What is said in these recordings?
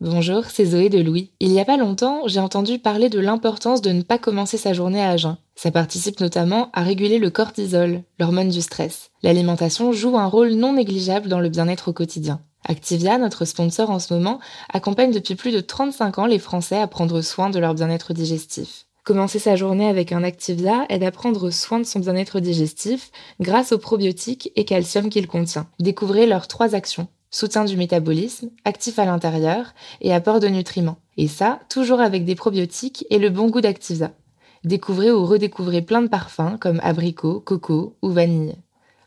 Bonjour, c'est Zoé de Louis. Il y a pas longtemps, j'ai entendu parler de l'importance de ne pas commencer sa journée à jeun. Ça participe notamment à réguler le cortisol, l'hormone du stress. L'alimentation joue un rôle non négligeable dans le bien-être au quotidien. Activia, notre sponsor en ce moment, accompagne depuis plus de 35 ans les Français à prendre soin de leur bien-être digestif. Commencer sa journée avec un Activia aide à prendre soin de son bien-être digestif grâce aux probiotiques et calcium qu'il contient. Découvrez leurs trois actions soutien du métabolisme, actif à l'intérieur et apport de nutriments. Et ça, toujours avec des probiotiques et le bon goût d'Activia. Découvrez ou redécouvrez plein de parfums comme abricot, coco ou vanille.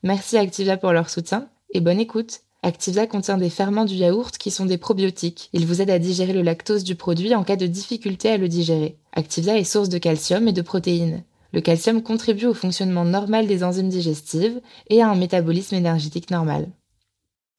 Merci Activia pour leur soutien et bonne écoute. Activia contient des ferments du yaourt qui sont des probiotiques. Ils vous aident à digérer le lactose du produit en cas de difficulté à le digérer. Activia est source de calcium et de protéines. Le calcium contribue au fonctionnement normal des enzymes digestives et à un métabolisme énergétique normal.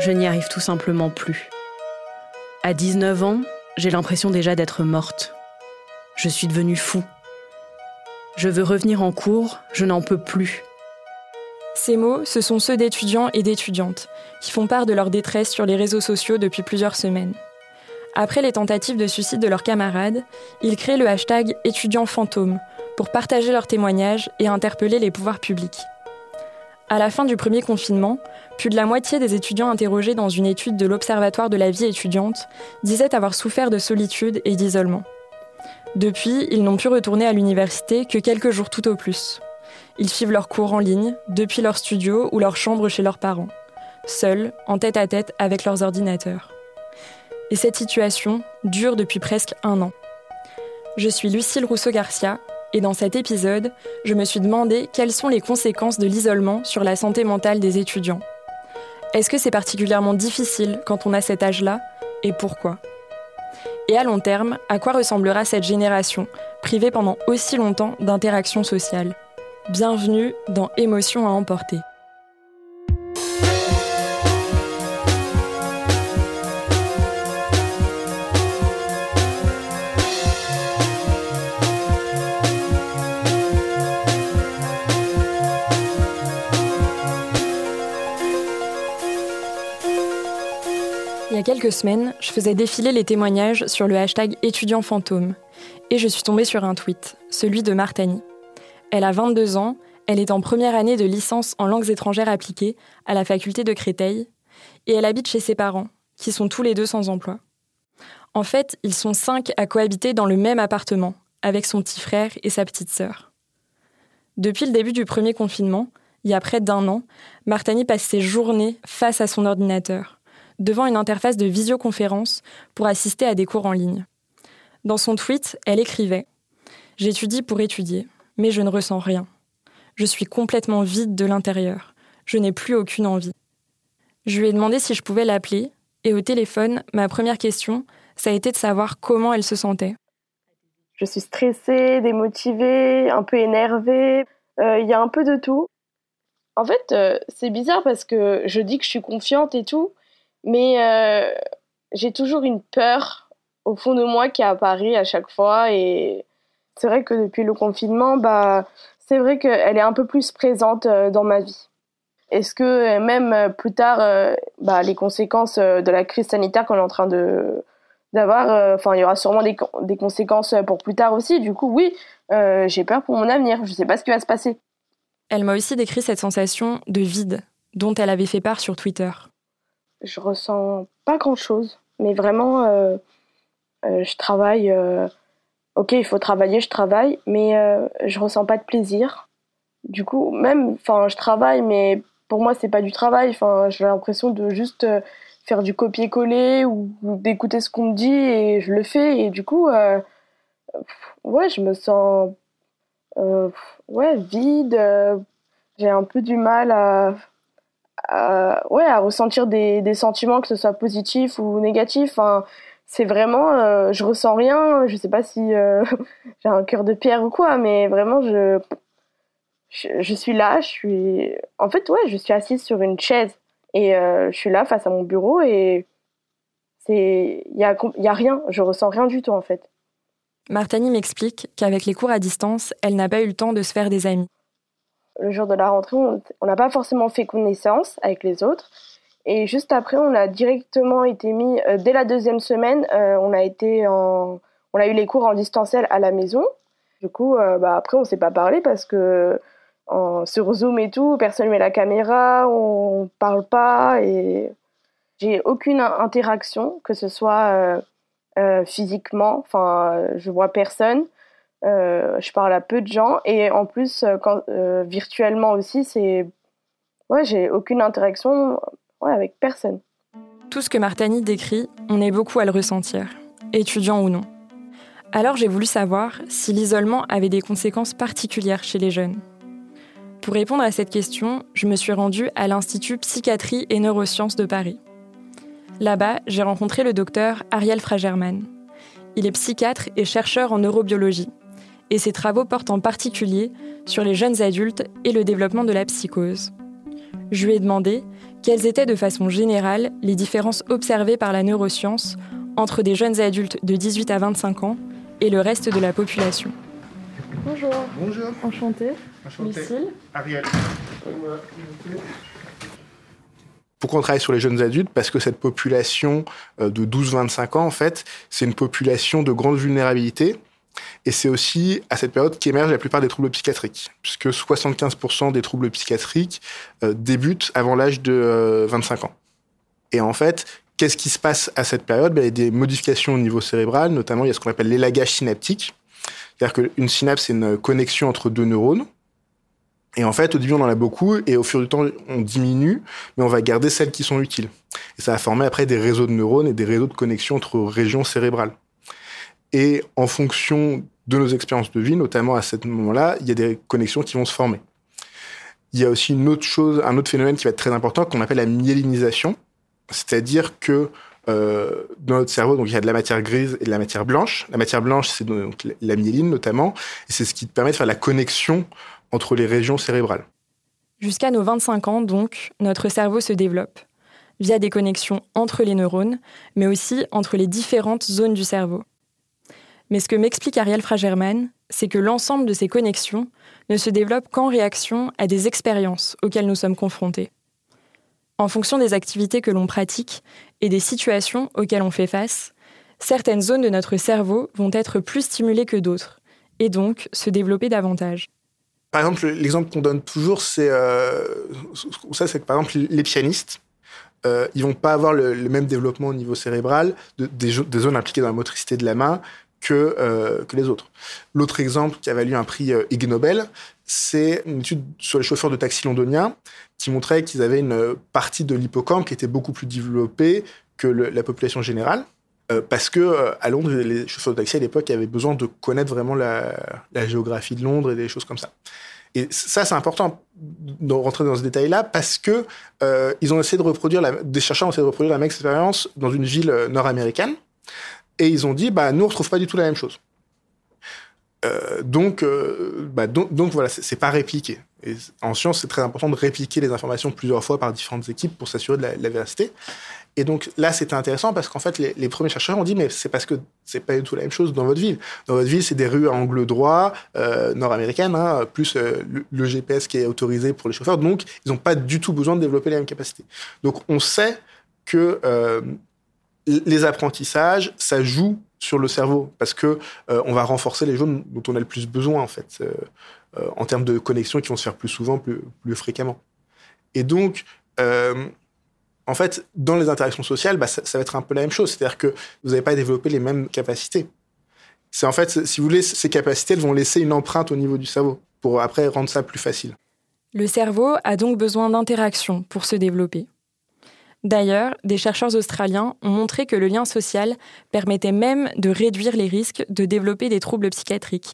Je n'y arrive tout simplement plus. À 19 ans, j'ai l'impression déjà d'être morte. Je suis devenue fou. Je veux revenir en cours, je n'en peux plus. Ces mots, ce sont ceux d'étudiants et d'étudiantes qui font part de leur détresse sur les réseaux sociaux depuis plusieurs semaines. Après les tentatives de suicide de leurs camarades, ils créent le hashtag étudiants fantômes pour partager leurs témoignages et interpeller les pouvoirs publics. À la fin du premier confinement, plus de la moitié des étudiants interrogés dans une étude de l'Observatoire de la vie étudiante disaient avoir souffert de solitude et d'isolement. Depuis, ils n'ont pu retourner à l'université que quelques jours tout au plus. Ils suivent leurs cours en ligne, depuis leur studio ou leur chambre chez leurs parents, seuls, en tête à tête avec leurs ordinateurs. Et cette situation dure depuis presque un an. Je suis Lucille Rousseau-Garcia, et dans cet épisode, je me suis demandé quelles sont les conséquences de l'isolement sur la santé mentale des étudiants. Est-ce que c'est particulièrement difficile quand on a cet âge-là et pourquoi? Et à long terme, à quoi ressemblera cette génération privée pendant aussi longtemps d'interactions sociales? Bienvenue dans Émotions à emporter. Quelques semaines, je faisais défiler les témoignages sur le hashtag étudiant fantôme et je suis tombée sur un tweet, celui de Martani. Elle a 22 ans, elle est en première année de licence en langues étrangères appliquées à la faculté de Créteil et elle habite chez ses parents, qui sont tous les deux sans emploi. En fait, ils sont cinq à cohabiter dans le même appartement, avec son petit frère et sa petite sœur. Depuis le début du premier confinement, il y a près d'un an, Martani passe ses journées face à son ordinateur devant une interface de visioconférence pour assister à des cours en ligne. Dans son tweet, elle écrivait J'étudie pour étudier, mais je ne ressens rien. Je suis complètement vide de l'intérieur. Je n'ai plus aucune envie. Je lui ai demandé si je pouvais l'appeler, et au téléphone, ma première question, ça a été de savoir comment elle se sentait. Je suis stressée, démotivée, un peu énervée. Euh, il y a un peu de tout. En fait, euh, c'est bizarre parce que je dis que je suis confiante et tout, mais euh, j'ai toujours une peur au fond de moi qui apparaît à chaque fois. Et c'est vrai que depuis le confinement, bah, c'est vrai qu'elle est un peu plus présente euh, dans ma vie. est-ce que même plus tard, bah, les conséquences de la crise sanitaire qu'on est en train de d'avoir, enfin, il y aura sûrement des, conséquences pour plus tard aussi. Du coup, oui, j'ai peur pour mon avenir. Je ne sais pas ce qui va se passer. Elle m'a aussi décrit cette sensation de vide dont elle avait fait part sur Twitter. Je ressens pas grand-chose, mais vraiment, euh, euh, je travaille. Euh, ok, il faut travailler, je travaille, mais je ressens pas de plaisir. Du coup, même, enfin, je travaille, mais pour moi, c'est pas du travail. Enfin, j'ai l'impression de juste faire du copier-coller ou, d'écouter ce qu'on me dit et je le fais. Et du coup, ouais, je me sens ouais, vide. J'ai un peu du mal à, ouais, à ressentir des, sentiments, que ce soit positif ou négatif. Enfin, c'est vraiment, euh, je ressens rien. Je sais pas si j'ai un cœur de pierre ou quoi, mais vraiment, je, je, suis là. Je suis, en fait, ouais, je suis assise sur une chaise et je suis là face à mon bureau et c'est, il y a, y a rien. Je ressens rien du tout en fait. Martani m'explique qu'avec les cours à distance, elle n'a pas eu le temps de se faire des amis. Le jour de la rentrée, on n'a pas forcément fait connaissance avec les autres. Et juste après, on a directement été mis, euh, dès la deuxième semaine, euh, on, a été en, on a eu les cours en distanciel à la maison. Du coup, euh, bah, après, on ne s'est pas parlé parce que sur Zoom et tout, personne met la caméra, on parle pas et j'ai aucune interaction, que ce soit physiquement. Enfin, je vois personne. Euh, je parle à peu de gens et en plus, euh, quand, virtuellement aussi, c'est ouais, j'ai aucune interaction avec personne. Tout ce que Martani décrit, on est beaucoup à le ressentir, étudiant ou non. Alors j'ai voulu savoir si l'isolement avait des conséquences particulières chez les jeunes. Pour répondre à cette question, je me suis rendue à l'Institut Psychiatrie et Neurosciences de Paris. Là-bas, j'ai rencontré le docteur Ariel Fragerman. Il est psychiatre et chercheur en neurobiologie, et ses travaux portent en particulier sur les jeunes adultes et le développement de la psychose. Je lui ai demandé quelles étaient de façon générale les différences observées par la neuroscience entre des jeunes adultes de 18 à 25 ans et le reste de la population. Bonjour. Bonjour. Enchantée. Enchanté. Ariel. Pourquoi on travaille sur les jeunes adultes? Parce que cette population euh, de 12-25 ans, en fait, c'est une population de grande vulnérabilité. Et c'est aussi à cette période qu'émergent la plupart des troubles psychiatriques, puisque 75% des troubles psychiatriques euh, débutent avant l'âge de 25 euh, ans. Et en fait, qu'est-ce qui se passe à cette période? Ben, Il y a des modifications au niveau cérébral, notamment il y a ce qu'on appelle l'élagage synaptique. C'est-à-dire qu'une synapse, c'est une connexion entre deux neurones. Et en fait, au début, on en a beaucoup, et au fur à mesure, on diminue, mais on va garder celles qui sont utiles. Et ça va former après des réseaux de neurones et des réseaux de connexion entre régions cérébrales. Et en fonction de nos expériences de vie, notamment à ce moment-là, il y a des connexions qui vont se former. Il y a aussi une autre chose, un autre phénomène qui va être très important, qu'on appelle la myélinisation. C'est-à-dire que euh, dans notre cerveau, donc il y a de la matière grise et de la matière blanche. La matière blanche, c'est donc la myéline notamment, et c'est ce qui permet de faire la connexion entre les régions cérébrales. Jusqu'à nos 25 ans, donc, notre cerveau se développe via des connexions entre les neurones, mais aussi entre les différentes zones du cerveau. Mais ce que m'explique Ariel Fragerman, c'est que l'ensemble de ces connexions ne se développe qu'en réaction à des expériences auxquelles nous sommes confrontés. En fonction des activités que l'on pratique et des situations auxquelles on fait face, certaines zones de notre cerveau vont être plus stimulées que d'autres, et donc se développer davantage. Par exemple, l'exemple qu'on donne toujours, c'est euh, ça, c'est que par exemple les pianistes, euh, ils vont pas avoir le, même développement au niveau cérébral de, des, zones impliquées dans la motricité de la main que, euh, que les autres. L'autre exemple qui a valu un prix euh, Ig Nobel, c'est une étude sur les chauffeurs de taxi londoniens qui montrait qu'ils avaient une partie de l'hippocampe qui était beaucoup plus développée que la population générale. Euh, parce que euh, à Londres, les chauffeurs de taxi à l'époque avaient besoin de connaître vraiment la, géographie de Londres et des choses comme ça. Et ça, c'est important de rentrer dans ce détail-là parce que ils ont essayé de reproduire, des chercheurs ont essayé de reproduire la même expérience dans une ville nord-américaine et ils ont dit, bah nous on retrouve pas du tout la même chose. donc, bah, donc, voilà, c'est pas répliqué. En science, c'est très important de répliquer les informations plusieurs fois par différentes équipes pour s'assurer de la, véracité. Et donc là, c'était intéressant parce qu'en fait, les, premiers chercheurs ont dit, mais c'est parce que c'est pas du tout la même chose dans votre ville. Dans votre ville, c'est des rues à angle droit, euh, nord-américaines, hein, plus euh, le, GPS qui est autorisé pour les chauffeurs. Donc, ils n'ont pas du tout besoin de développer les mêmes capacités. Donc, on sait que euh, les apprentissages, ça joue sur le cerveau parce que on va renforcer les zones dont on a le plus besoin en fait en termes de connexions qui vont se faire plus souvent, plus, fréquemment. Et donc en fait, dans les interactions sociales, bah, ça, va être un peu la même chose. C'est-à-dire que vous n'avez pas développé les mêmes capacités. C'est en fait, si vous voulez, ces capacités, elles vont laisser une empreinte au niveau du cerveau pour après rendre ça plus facile. Le cerveau a donc besoin d'interaction pour se développer. D'ailleurs, des chercheurs australiens ont montré que le lien social permettait même de réduire les risques de développer des troubles psychiatriques.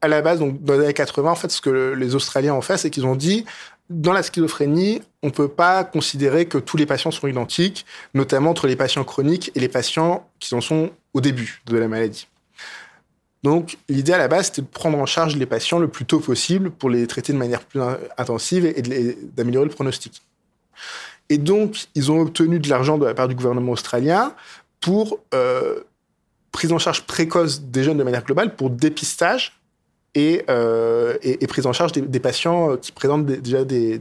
À la base, donc dans les années 80, en fait, ce que les Australiens ont fait, c'est qu'ils ont dit dans la schizophrénie, on ne peut pas considérer que tous les patients sont identiques, notamment entre les patients chroniques et les patients qui en sont au début de la maladie. Donc, l'idée à la base, c'était de prendre en charge les patients le plus tôt possible pour les traiter de manière plus intensive et d'améliorer le pronostic. Et donc, ils ont obtenu de l'argent de la part du gouvernement australien pour euh, prise en charge précoce des jeunes de manière globale, pour dépistage euh, et, prise en charge des, patients euh, qui présentent déjà des,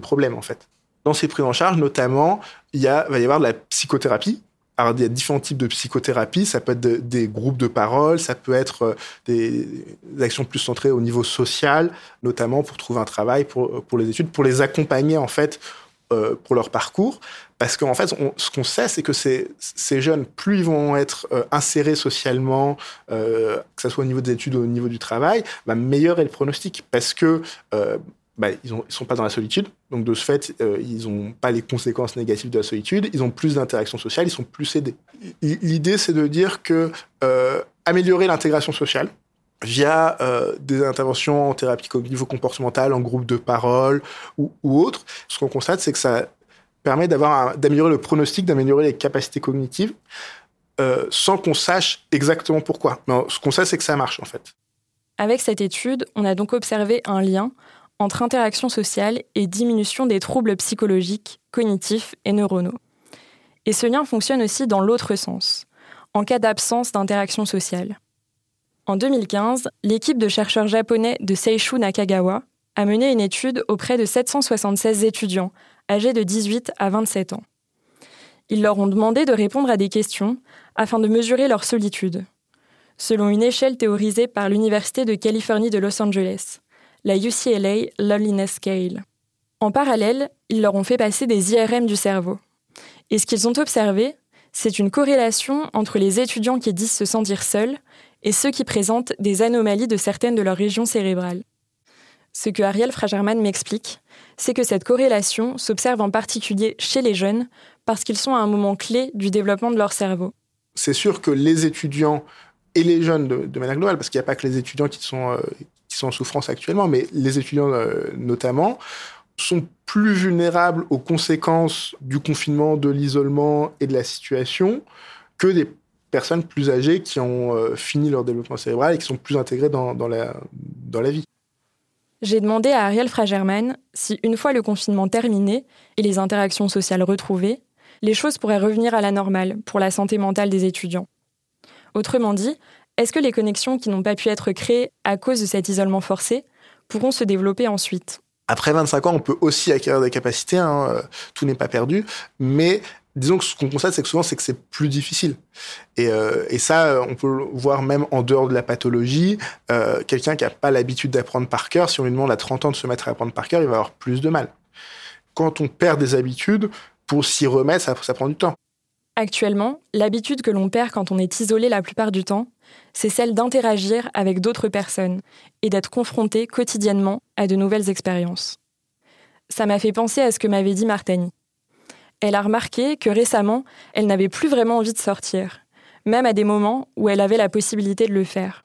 problèmes, en fait. Dans ces prises en charge, notamment, il va y avoir de la psychothérapie. Alors, il y a différents types de psychothérapie. Ça peut être des groupes de parole, ça peut être euh, des, actions plus centrées au niveau social, notamment pour trouver un travail, pour les études, pour les accompagner, en fait, pour leur parcours. Parce qu'en fait, ce qu'on sait, c'est que ces, jeunes, plus ils vont être euh, insérés socialement, euh, que ce soit au niveau des études ou au niveau du travail, bah, meilleur est le pronostic. Parce que euh, bah, ils ne sont pas dans la solitude. Donc, de ce fait, ils n'ont pas les conséquences négatives de la solitude. Ils ont plus d'interactions sociales, ils sont plus aidés. L'idée, c'est de dire que améliorer l'intégration sociale, via des interventions en thérapie cognitivo-comportementale, en groupe de parole ou, ou autre, ce qu'on constate, c'est que ça permet d'améliorer le pronostic, d'améliorer les capacités cognitives, euh, sans qu'on sache exactement pourquoi. Mais ce qu'on sait, c'est que ça marche en fait. Avec cette étude, on a donc observé un lien entre interaction sociale et diminution des troubles psychologiques, cognitifs et neuronaux. Et ce lien fonctionne aussi dans l'autre sens, en cas d'absence d'interaction sociale. En 2015, l'équipe de chercheurs japonais de Seishu Nakagawa a mené une étude auprès de 776 étudiants âgés de 18 à 27 ans. Ils leur ont demandé de répondre à des questions afin de mesurer leur solitude, selon une échelle théorisée par l'Université de Californie de Los Angeles, la UCLA Loneliness Scale. En parallèle, ils leur ont fait passer des IRM du cerveau. Et ce qu'ils ont observé, c'est une corrélation entre les étudiants qui disent se sentir seuls et ceux qui présentent des anomalies de certaines de leurs régions cérébrales. Ce que Ariel Fragerman m'explique, c'est que cette corrélation s'observe en particulier chez les jeunes parce qu'ils sont à un moment clé du développement de leur cerveau. C'est sûr que les étudiants et les jeunes de, manière globale, parce qu'il n'y a pas que les étudiants qui sont, euh, qui sont en souffrance actuellement, mais les étudiants euh, notamment, sont plus vulnérables aux conséquences du confinement, de l'isolement et de la situation que des personnes plus âgées qui ont euh, fini leur développement cérébral et qui sont plus intégrées dans, la, dans la vie. J'ai demandé à Ariel Fragerman si, une fois le confinement terminé et les interactions sociales retrouvées, les choses pourraient revenir à la normale pour la santé mentale des étudiants. Autrement dit, est-ce que les connexions qui n'ont pas pu être créées à cause de cet isolement forcé pourront se développer ensuite? Après 25 ans, on peut aussi acquérir des capacités, hein, euh, tout n'est pas perdu, mais disons que ce qu'on constate, c'est que souvent, c'est que c'est plus difficile. Et, euh, ça, on peut le voir même en dehors de la pathologie. Euh, quelqu'un qui n'a pas l'habitude d'apprendre par cœur, si on lui demande à 30 ans de se mettre à apprendre par cœur, il va avoir plus de mal. Quand on perd des habitudes, pour s'y remettre, ça prend du temps. Actuellement, l'habitude que l'on perd quand on est isolé la plupart du temps, c'est celle d'interagir avec d'autres personnes et d'être confronté quotidiennement à de nouvelles expériences. Ça m'a fait penser à ce que m'avait dit Martani elle a remarqué que récemment, elle n'avait plus vraiment envie de sortir, même à des moments où elle avait la possibilité de le faire.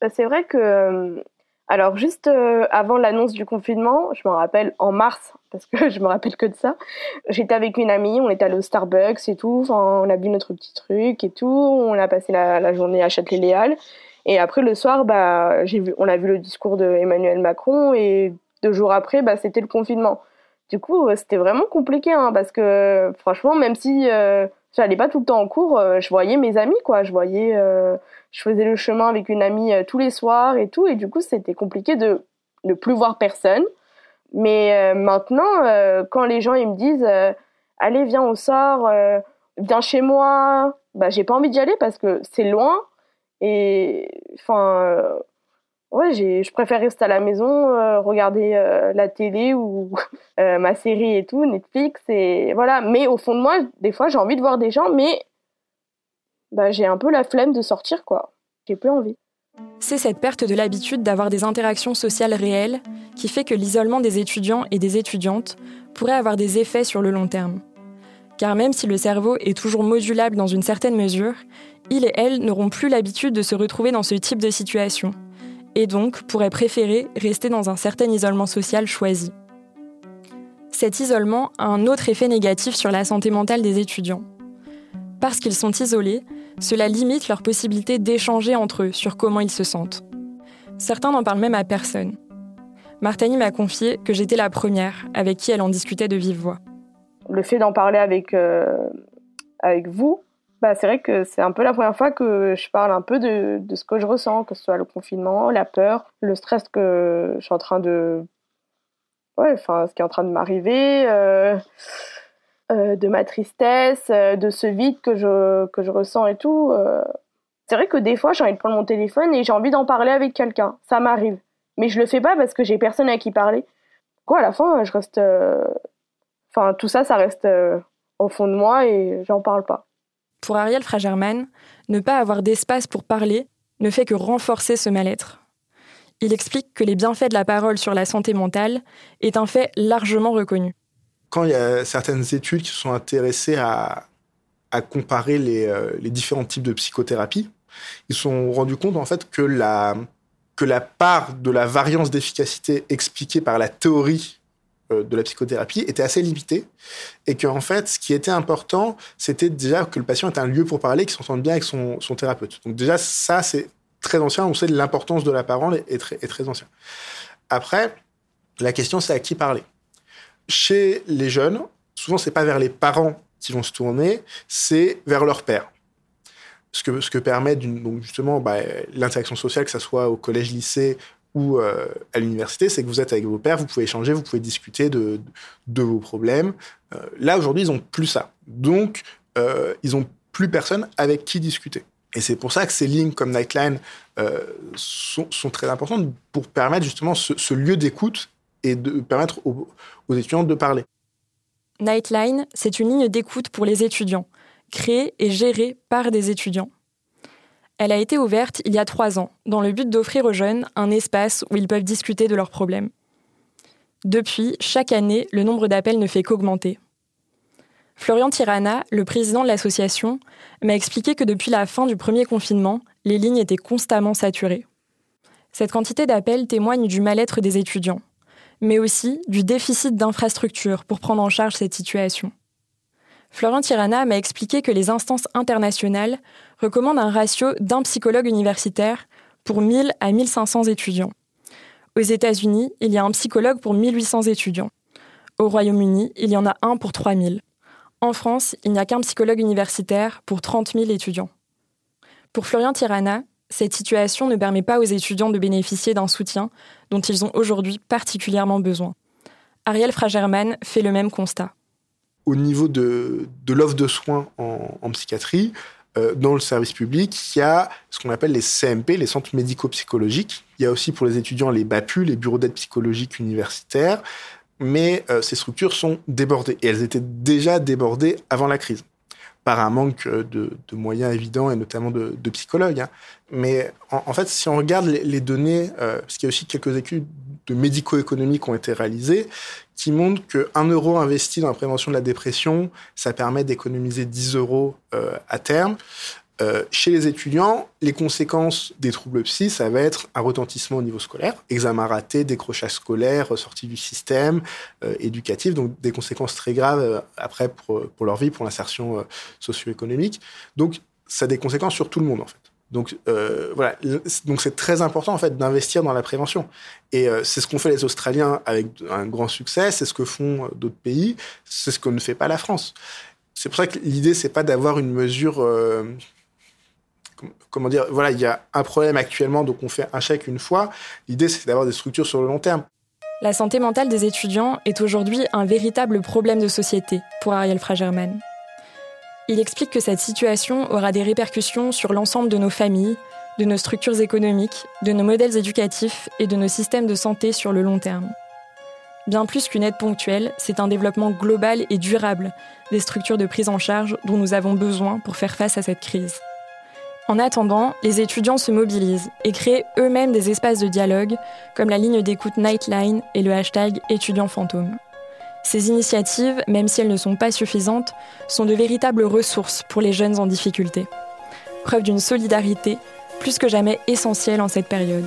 Bah, c'est vrai que, euh, alors juste euh, avant l'annonce du confinement, je me rappelle en mars, parce que je me rappelle que de ça, j'étais avec une amie, on était allé au Starbucks et tout, on a bu notre petit truc et tout, on a passé la, journée à Châtelet-Léal. Et après le soir, bah, on a vu le discours de Emmanuel Macron et deux jours après, bah, c'était le confinement. Du coup, c'était vraiment compliqué, hein, parce que franchement, même si j'allais pas tout le temps en cours, je voyais mes amis, quoi. Je voyais, je faisais le chemin avec une amie tous les soirs et tout, et du coup, c'était compliqué de ne plus voir personne. Mais maintenant, quand les gens ils me disent, allez, viens, on sort, viens chez moi, bah, j'ai pas envie d'y aller parce que c'est loin. Et enfin, euh, ouais, je préfère rester à la maison, euh, regarder euh, la télé ou ma série et tout, Netflix. Et voilà. Mais au fond de moi, des fois, j'ai envie de voir des gens, mais bah, j'ai un peu la flemme de sortir, quoi. J'ai plus envie. C'est cette perte de l'habitude d'avoir des interactions sociales réelles qui fait que l'isolement des étudiants et des étudiantes pourrait avoir des effets sur le long terme. Car même si le cerveau est toujours modulable dans une certaine mesure, il et elle n'auront plus l'habitude de se retrouver dans ce type de situation, et donc pourraient préférer rester dans un certain isolement social choisi. Cet isolement a un autre effet négatif sur la santé mentale des étudiants. Parce qu'ils sont isolés, cela limite leur possibilité d'échanger entre eux sur comment ils se sentent. Certains n'en parlent même à personne. Martani m'a confié que j'étais la première avec qui elle en discutait de vive voix le fait d'en parler avec, euh, avec vous, bah, c'est vrai que c'est un peu la première fois que je parle un peu de, ce que je ressens, que ce soit le confinement, la peur, le stress que je suis en train de. Ouais, enfin, ce qui est en train de m'arriver, euh, euh, de ma tristesse, de ce vide que je, que je ressens et tout. C'est vrai que des fois, j'ai envie de prendre mon téléphone et j'ai envie d'en parler avec quelqu'un. Ça m'arrive. Mais je le fais pas parce que j'ai personne à qui parler. Quoi, à la fin, je reste Enfin, tout ça, ça reste euh, au fond de moi et j'en parle pas. Pour Ariel Fragerman, ne pas avoir d'espace pour parler ne fait que renforcer ce mal-être. Il explique que les bienfaits de la parole sur la santé mentale est un fait largement reconnu. Quand il y a certaines études qui se sont intéressées à, comparer les, euh, les, différents types de psychothérapie, ils se sont rendus compte en fait que la, que la part de la variance d'efficacité expliquée par la théorie de la psychothérapie était assez limité et qu'en fait, ce qui était important, c'était déjà que le patient ait un lieu pour parler, qu'il s'entende bien avec son, thérapeute. Donc déjà, ça, c'est très ancien. On sait l'importance de la parole est, très, ancien. Après, la question, c'est à qui parler? Chez les jeunes, souvent, c'est pas vers les parents qui vont se tourner, c'est vers leur père. Ce que, ce que permet justement bah, l'interaction sociale, que ce soit au collège, lycée ou euh, à l'université, c'est que vous êtes avec vos pairs, vous pouvez échanger, vous pouvez discuter de, vos problèmes. Euh, là, aujourd'hui, ils n'ont plus ça. Donc, euh, ils n'ont plus personne avec qui discuter. Et c'est pour ça que ces lignes comme Nightline sont, très importantes pour permettre justement ce, lieu d'écoute et de permettre aux étudiants de parler. Nightline, c'est une ligne d'écoute pour les étudiants, créée et gérée par des étudiants. Elle a été ouverte il y a trois ans, dans le but d'offrir aux jeunes un espace où ils peuvent discuter de leurs problèmes. Depuis, chaque année, le nombre d'appels ne fait qu'augmenter. Florian Tirana, le président de l'association, m'a expliqué que depuis la fin du premier confinement, les lignes étaient constamment saturées. Cette quantité d'appels témoigne du mal-être des étudiants, mais aussi du déficit d'infrastructures pour prendre en charge cette situation. Florian Tirana m'a expliqué que les instances internationales recommandent un ratio d'un psychologue universitaire pour 1000 à 1500 étudiants. Aux États-Unis, il y a un psychologue pour 1800 étudiants. Au Royaume-Uni, il y en a un pour 3000. En France, il n'y a qu'un psychologue universitaire pour 30 000 étudiants. Pour Florian Tirana, cette situation ne permet pas aux étudiants de bénéficier d'un soutien dont ils ont aujourd'hui particulièrement besoin. Ariel Fragerman fait le même constat au niveau de, de l'offre de soins en, psychiatrie, euh, dans le service public, il y a ce qu'on appelle les CMP, les centres médico-psychologiques. Il y a aussi pour les étudiants les BAPU, les bureaux d'aide psychologique universitaires. Mais euh, ces structures sont débordées. Et elles étaient déjà débordées avant la crise par un manque de, de moyens évidents et notamment de, psychologues. Hein. Mais en, fait, si on regarde les, données, euh, parce qu'il y a aussi quelques études de médico-économie qui ont été réalisées, qui montrent qu'un euro investi dans la prévention de la dépression, ça permet d'économiser 10 euros euh, à terme. Euh, chez les étudiants, les conséquences des troubles psy, ça va être un retentissement au niveau scolaire, examen raté, décrochage scolaire, sortie du système euh, éducatif, donc des conséquences très graves euh, après pour, pour leur vie, pour l'insertion socio-économique. Donc, ça a des conséquences sur tout le monde, en fait. Donc euh, voilà, donc c'est très important en fait d'investir dans la prévention. Et euh, c'est ce qu'ont fait les Australiens avec un grand succès, c'est ce que font d'autres pays, c'est ce que ne fait pas la France. C'est pour ça que l'idée c'est pas d'avoir une mesure euh, comment dire, voilà, il y a un problème actuellement, donc on fait un chèque une fois. L'idée, c'est d'avoir des structures sur le long terme. La santé mentale des étudiants est aujourd'hui un véritable problème de société pour Ariel Fragerman. Il explique que cette situation aura des répercussions sur l'ensemble de nos familles, de nos structures économiques, de nos modèles éducatifs et de nos systèmes de santé sur le long terme. Bien plus qu'une aide ponctuelle, c'est un développement global et durable des structures de prise en charge dont nous avons besoin pour faire face à cette crise. En attendant, les étudiants se mobilisent et créent eux-mêmes des espaces de dialogue, comme la ligne d'écoute Nightline et le hashtag étudiants fantômes. Ces initiatives, même si elles ne sont pas suffisantes, sont de véritables ressources pour les jeunes en difficulté. Preuve d'une solidarité plus que jamais essentielle en cette période.